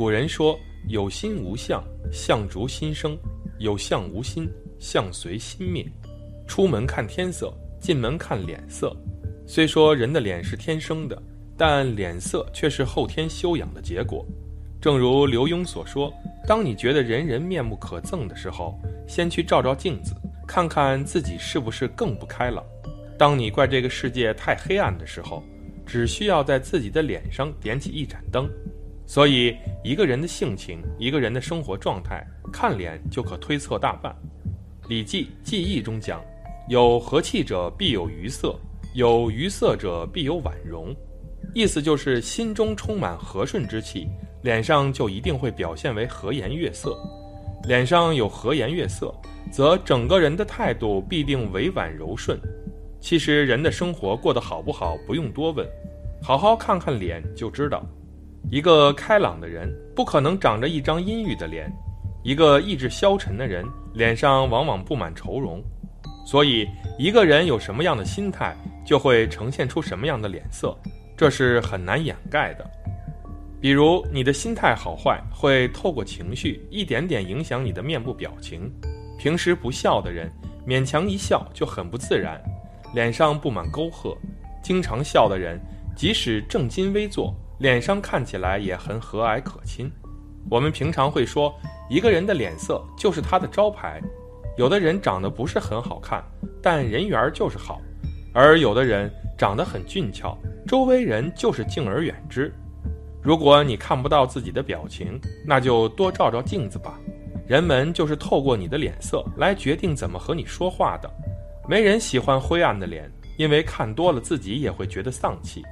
古人说：“有心无相，相逐心生；有相无心，相随心灭。”出门看天色，进门看脸色。虽说人的脸是天生的，但脸色却是后天修养的结果。正如刘墉所说：“当你觉得人人面目可憎的时候，先去照照镜子，看看自己是不是更不开朗。当你怪这个世界太黑暗的时候，只需要在自己的脸上点起一盏灯。”所以，一个人的性情，一个人的生活状态，看脸就可推测大半。《礼记·记忆》中讲：“有和气者，必有愉色；有愉色者，必有婉容。”意思就是心中充满和顺之气，脸上就一定会表现为和颜悦色。脸上有和颜悦色，则整个人的态度必定委婉柔顺。其实，人的生活过得好不好，不用多问，好好看看脸就知道。一个开朗的人不可能长着一张阴郁的脸，一个意志消沉的人脸上往往布满愁容。所以，一个人有什么样的心态，就会呈现出什么样的脸色，这是很难掩盖的。比如，你的心态好坏会透过情绪一点点影响你的面部表情。平时不笑的人，勉强一笑就很不自然，脸上布满沟壑；经常笑的人，即使正襟危坐。脸上看起来也很和蔼可亲。我们平常会说，一个人的脸色就是他的招牌。有的人长得不是很好看，但人缘就是好；而有的人长得很俊俏，周围人就是敬而远之。如果你看不到自己的表情，那就多照照镜子吧。人们就是透过你的脸色来决定怎么和你说话的。没人喜欢灰暗的脸，因为看多了自己也会觉得丧气。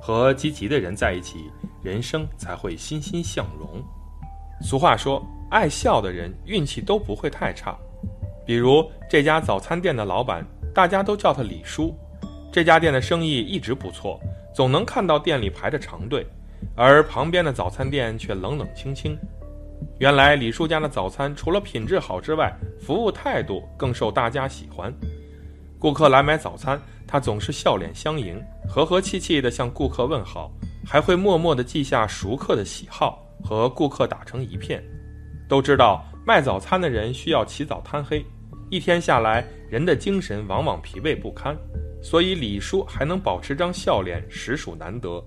和积极的人在一起，人生才会欣欣向荣。俗话说，爱笑的人运气都不会太差。比如这家早餐店的老板，大家都叫他李叔。这家店的生意一直不错，总能看到店里排着长队，而旁边的早餐店却冷冷清清。原来李叔家的早餐除了品质好之外，服务态度更受大家喜欢。顾客来买早餐，他总是笑脸相迎，和和气气地向顾客问好，还会默默地记下熟客的喜好，和顾客打成一片。都知道卖早餐的人需要起早贪黑，一天下来，人的精神往往疲惫不堪，所以李叔还能保持张笑脸，实属难得。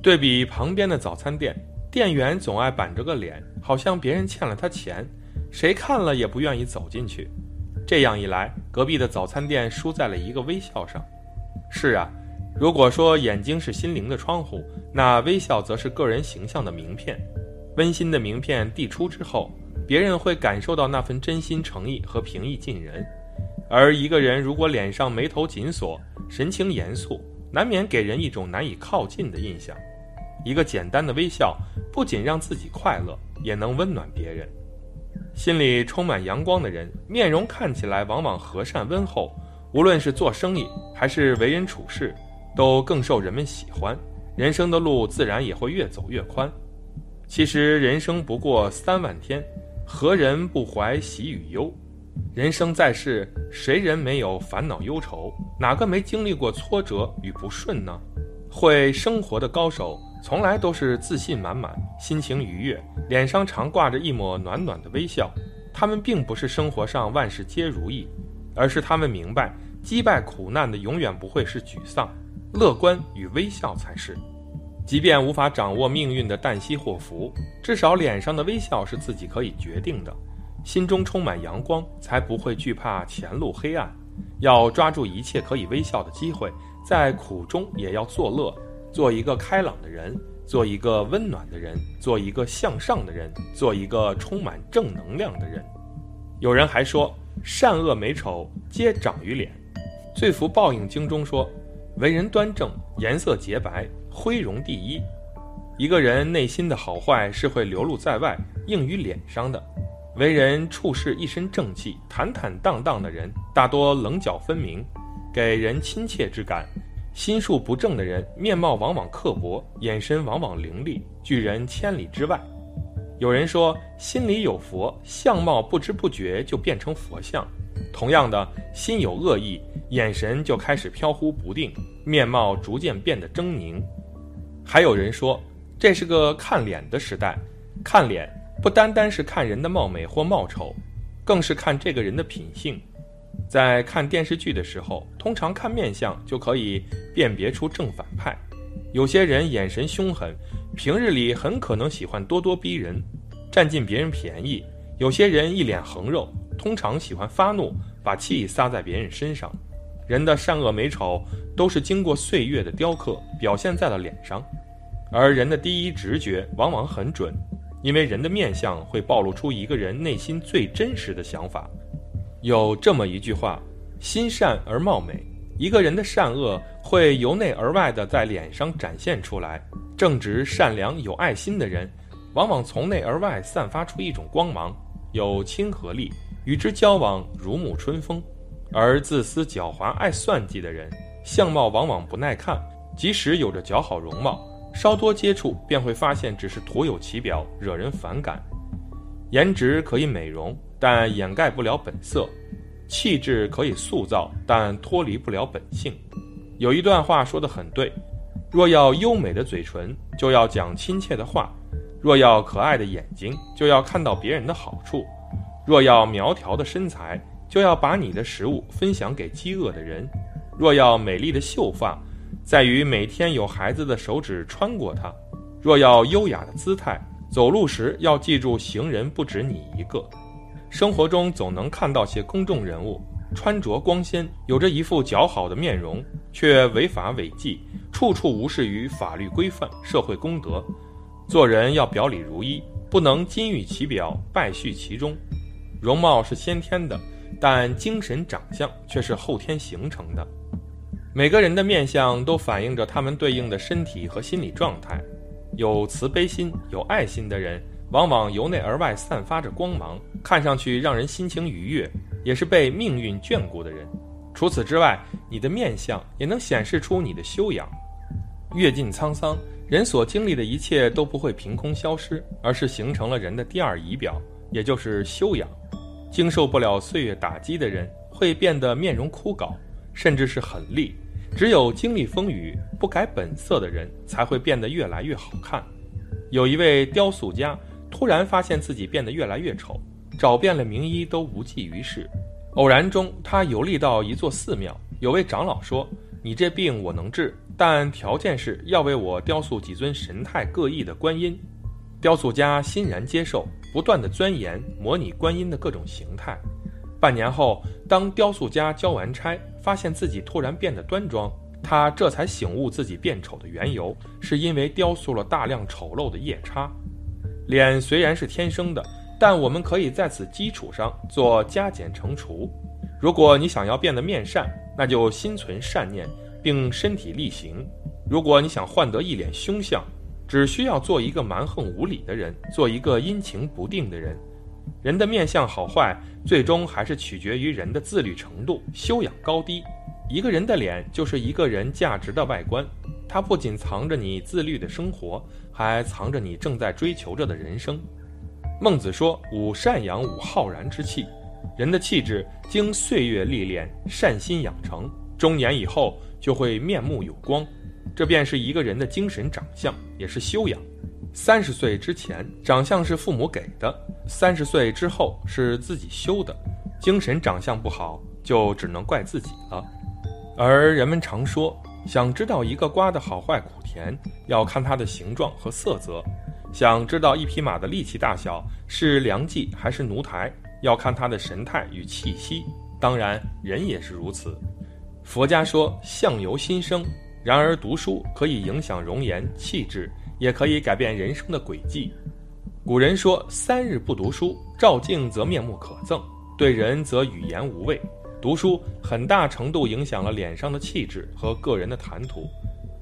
对比旁边的早餐店，店员总爱板着个脸，好像别人欠了他钱，谁看了也不愿意走进去。这样一来，隔壁的早餐店输在了一个微笑上。是啊，如果说眼睛是心灵的窗户，那微笑则是个人形象的名片。温馨的名片递出之后，别人会感受到那份真心诚意和平易近人。而一个人如果脸上眉头紧锁，神情严肃，难免给人一种难以靠近的印象。一个简单的微笑，不仅让自己快乐，也能温暖别人。心里充满阳光的人，面容看起来往往和善温厚，无论是做生意还是为人处事，都更受人们喜欢。人生的路自然也会越走越宽。其实人生不过三万天，何人不怀喜与忧？人生在世，谁人没有烦恼忧愁？哪个没经历过挫折与不顺呢？会生活的高手。从来都是自信满满，心情愉悦，脸上常挂着一抹暖暖的微笑。他们并不是生活上万事皆如意，而是他们明白，击败苦难的永远不会是沮丧，乐观与微笑才是。即便无法掌握命运的旦夕祸福，至少脸上的微笑是自己可以决定的。心中充满阳光，才不会惧怕前路黑暗。要抓住一切可以微笑的机会，在苦中也要作乐。做一个开朗的人，做一个温暖的人，做一个向上的人，做一个充满正能量的人。有人还说，善恶美丑皆长于脸，《罪福报应经》中说，为人端正，颜色洁白，辉容第一。一个人内心的好坏是会流露在外，映于脸上的。为人处事一身正气、坦坦荡荡的人，大多棱角分明，给人亲切之感。心术不正的人，面貌往往刻薄，眼神往往凌厉，拒人千里之外。有人说，心里有佛，相貌不知不觉就变成佛像；同样的，心有恶意，眼神就开始飘忽不定，面貌逐渐变得狰狞。还有人说，这是个看脸的时代，看脸不单单是看人的貌美或貌丑，更是看这个人的品性。在看电视剧的时候，通常看面相就可以辨别出正反派。有些人眼神凶狠，平日里很可能喜欢咄咄逼人，占尽别人便宜；有些人一脸横肉，通常喜欢发怒，把气撒在别人身上。人的善恶美丑都是经过岁月的雕刻，表现在了脸上。而人的第一直觉往往很准，因为人的面相会暴露出一个人内心最真实的想法。有这么一句话：“心善而貌美。”一个人的善恶会由内而外的在脸上展现出来。正直、善良、有爱心的人，往往从内而外散发出一种光芒，有亲和力，与之交往如沐春风。而自私、狡猾、爱算计的人，相貌往往不耐看，即使有着姣好容貌，稍多接触便会发现只是徒有其表，惹人反感。颜值可以美容。但掩盖不了本色，气质可以塑造，但脱离不了本性。有一段话说得很对：若要优美的嘴唇，就要讲亲切的话；若要可爱的眼睛，就要看到别人的好处；若要苗条的身材，就要把你的食物分享给饥饿的人；若要美丽的秀发，在于每天有孩子的手指穿过它；若要优雅的姿态，走路时要记住行人不止你一个。生活中总能看到些公众人物，穿着光鲜，有着一副姣好的面容，却违法违纪，处处无视于法律规范、社会公德。做人要表里如一，不能金玉其表，败絮其中。容貌是先天的，但精神长相却是后天形成的。每个人的面相都反映着他们对应的身体和心理状态。有慈悲心、有爱心的人。往往由内而外散发着光芒，看上去让人心情愉悦，也是被命运眷顾的人。除此之外，你的面相也能显示出你的修养。阅尽沧桑，人所经历的一切都不会凭空消失，而是形成了人的第二仪表，也就是修养。经受不了岁月打击的人，会变得面容枯槁，甚至是狠戾；只有经历风雨、不改本色的人，才会变得越来越好看。有一位雕塑家。突然发现自己变得越来越丑，找遍了名医都无济于事。偶然中，他游历到一座寺庙，有位长老说：“你这病我能治，但条件是要为我雕塑几尊神态各异的观音。”雕塑家欣然接受，不断的钻研模拟观音的各种形态。半年后，当雕塑家交完差，发现自己突然变得端庄，他这才醒悟自己变丑的缘由，是因为雕塑了大量丑陋的夜叉。脸虽然是天生的，但我们可以在此基础上做加减乘除。如果你想要变得面善，那就心存善念，并身体力行；如果你想换得一脸凶相，只需要做一个蛮横无理的人，做一个阴晴不定的人。人的面相好坏，最终还是取决于人的自律程度、修养高低。一个人的脸就是一个人价值的外观。它不仅藏着你自律的生活，还藏着你正在追求着的人生。孟子说：“吾善养，吾浩然之气。”人的气质经岁月历练、善心养成，中年以后就会面目有光。这便是一个人的精神长相，也是修养。三十岁之前，长相是父母给的；三十岁之后，是自己修的。精神长相不好，就只能怪自己了。而人们常说。想知道一个瓜的好坏苦甜，要看它的形状和色泽；想知道一匹马的力气大小是良骑还是奴才，要看它的神态与气息。当然，人也是如此。佛家说相由心生，然而读书可以影响容颜气质，也可以改变人生的轨迹。古人说：“三日不读书，照镜则面目可憎，对人则语言无味。”读书很大程度影响了脸上的气质和个人的谈吐。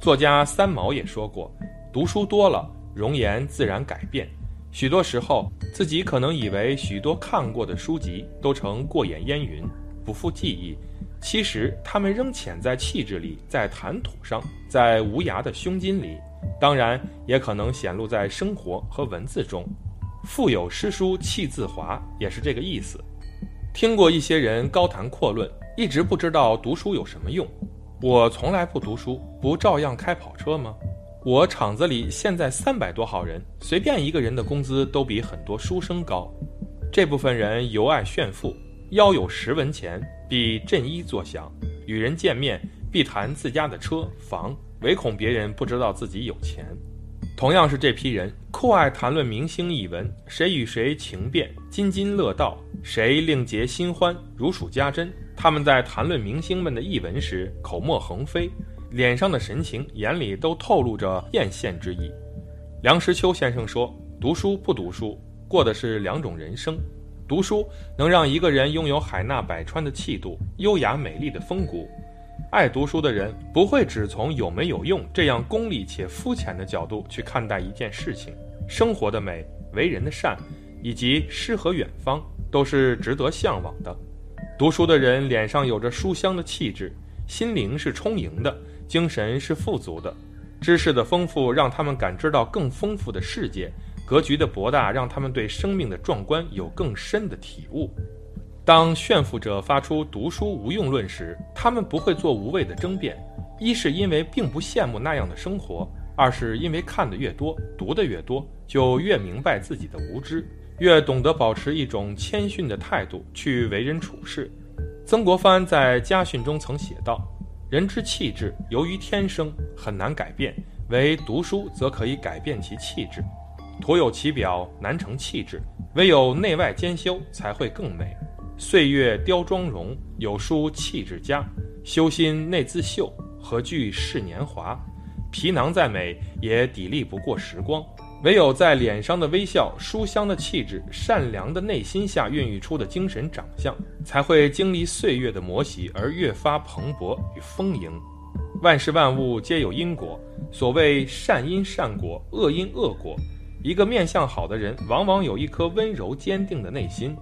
作家三毛也说过：“读书多了，容颜自然改变。许多时候，自己可能以为许多看过的书籍都成过眼烟云，不复记忆，其实他们仍潜在气质里，在谈吐上，在无涯的胸襟里。当然，也可能显露在生活和文字中。腹有诗书气自华，也是这个意思。”听过一些人高谈阔论，一直不知道读书有什么用。我从来不读书，不照样开跑车吗？我厂子里现在三百多号人，随便一个人的工资都比很多书生高。这部分人尤爱炫富，腰有十文钱必振衣作响，与人见面必谈自家的车房，唯恐别人不知道自己有钱。同样是这批人，酷爱谈论明星逸闻，谁与谁情变，津津乐道，谁另结新欢，如数家珍。他们在谈论明星们的译文时，口沫横飞，脸上的神情、眼里都透露着艳羡之意。梁实秋先生说：“读书不读书，过的是两种人生。读书能让一个人拥有海纳百川的气度，优雅美丽的风骨。爱读书的人不会只从有没有用这样功利且肤浅的角度去看待一件事情。生活的美、为人的善，以及诗和远方，都是值得向往的。”读书的人脸上有着书香的气质，心灵是充盈的，精神是富足的，知识的丰富让他们感知到更丰富的世界，格局的博大让他们对生命的壮观有更深的体悟。当炫富者发出读书无用论时，他们不会做无谓的争辩，一是因为并不羡慕那样的生活，二是因为看得越多，读得越多，就越明白自己的无知。越懂得保持一种谦逊的态度去为人处事。曾国藩在家训中曾写道：“人之气质由于天生，很难改变；唯读书则可以改变其气质。徒有其表，难成气质；唯有内外兼修，才会更美。岁月雕妆容，有书气质佳。修心内自秀，何惧是年华？皮囊再美，也砥砺不过时光。”唯有在脸上的微笑、书香的气质、善良的内心下孕育出的精神长相，才会经历岁月的磨洗而越发蓬勃与丰盈。万事万物皆有因果，所谓善因善果，恶因恶果。一个面相好的人，往往有一颗温柔坚定的内心，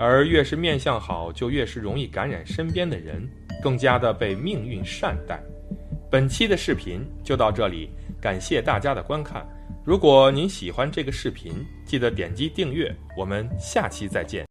而越是面相好，就越是容易感染身边的人，更加的被命运善待。本期的视频就到这里，感谢大家的观看。如果您喜欢这个视频，记得点击订阅。我们下期再见。